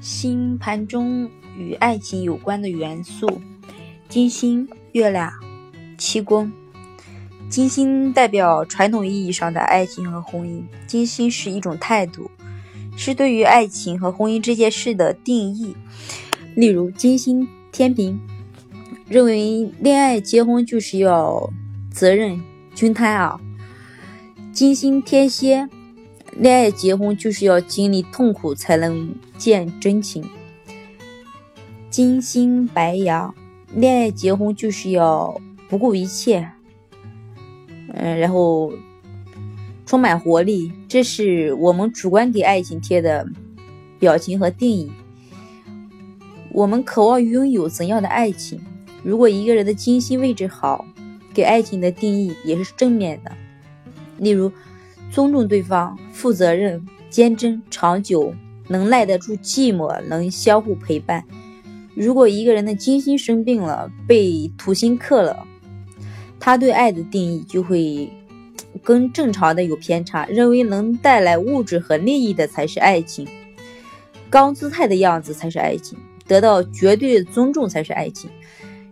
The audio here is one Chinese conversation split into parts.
星盘中与爱情有关的元素：金星、月亮、七宫。金星代表传统意义上的爱情和婚姻。金星是一种态度，是对于爱情和婚姻这件事的定义。例如，金星天平认为恋爱结婚就是要责任均摊啊；金星天蝎。恋爱结婚就是要经历痛苦才能见真情。金星白羊，恋爱结婚就是要不顾一切，嗯，然后充满活力。这是我们主观给爱情贴的表情和定义。我们渴望拥有怎样的爱情？如果一个人的金星位置好，给爱情的定义也是正面的。例如。尊重对方，负责任、坚贞、长久，能耐得住寂寞，能相互陪伴。如果一个人的金星生病了，被土星克了，他对爱的定义就会跟正常的有偏差，认为能带来物质和利益的才是爱情，高姿态的样子才是爱情，得到绝对的尊重才是爱情。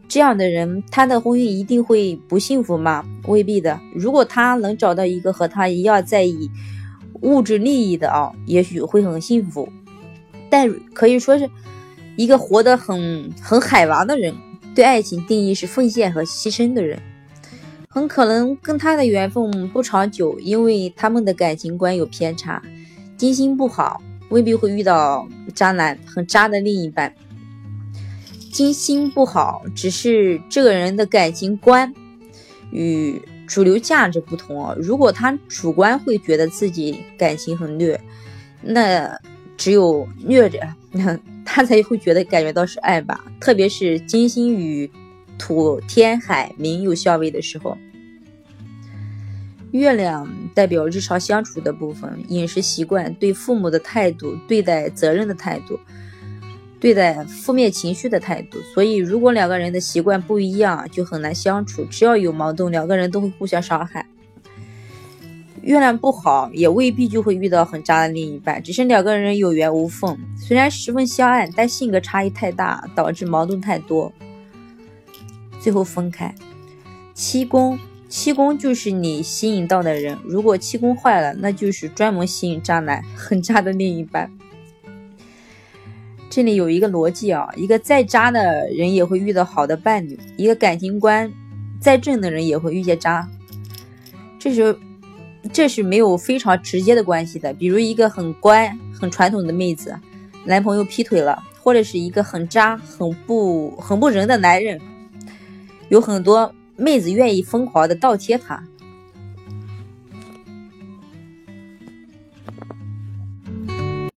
这样的人，他的婚姻一定会不幸福吗？未必的。如果他能找到一个和他一样在意物质利益的啊，也许会很幸福。但可以说是一个活得很很海王的人，对爱情定义是奉献和牺牲的人，很可能跟他的缘分不长久，因为他们的感情观有偏差。金星不好，未必会遇到渣男，很渣的另一半。金星不好，只是这个人的感情观与主流价值不同啊。如果他主观会觉得自己感情很虐，那只有虐着，他才会觉得感觉到是爱吧。特别是金星与土、天、海、冥有相位的时候，月亮代表日常相处的部分，饮食习惯、对父母的态度、对待责任的态度。对待负面情绪的态度，所以如果两个人的习惯不一样，就很难相处。只要有矛盾，两个人都会互相伤害。月亮不好，也未必就会遇到很渣的另一半，只是两个人有缘无分。虽然十分相爱，但性格差异太大，导致矛盾太多，最后分开。七宫，七宫就是你吸引到的人，如果七宫坏了，那就是专门吸引渣男，很渣的另一半。这里有一个逻辑啊，一个再渣的人也会遇到好的伴侣，一个感情观再正的人也会遇见渣，这是这是没有非常直接的关系的。比如一个很乖、很传统的妹子，男朋友劈腿了，或者是一个很渣、很不很不仁的男人，有很多妹子愿意疯狂的倒贴他，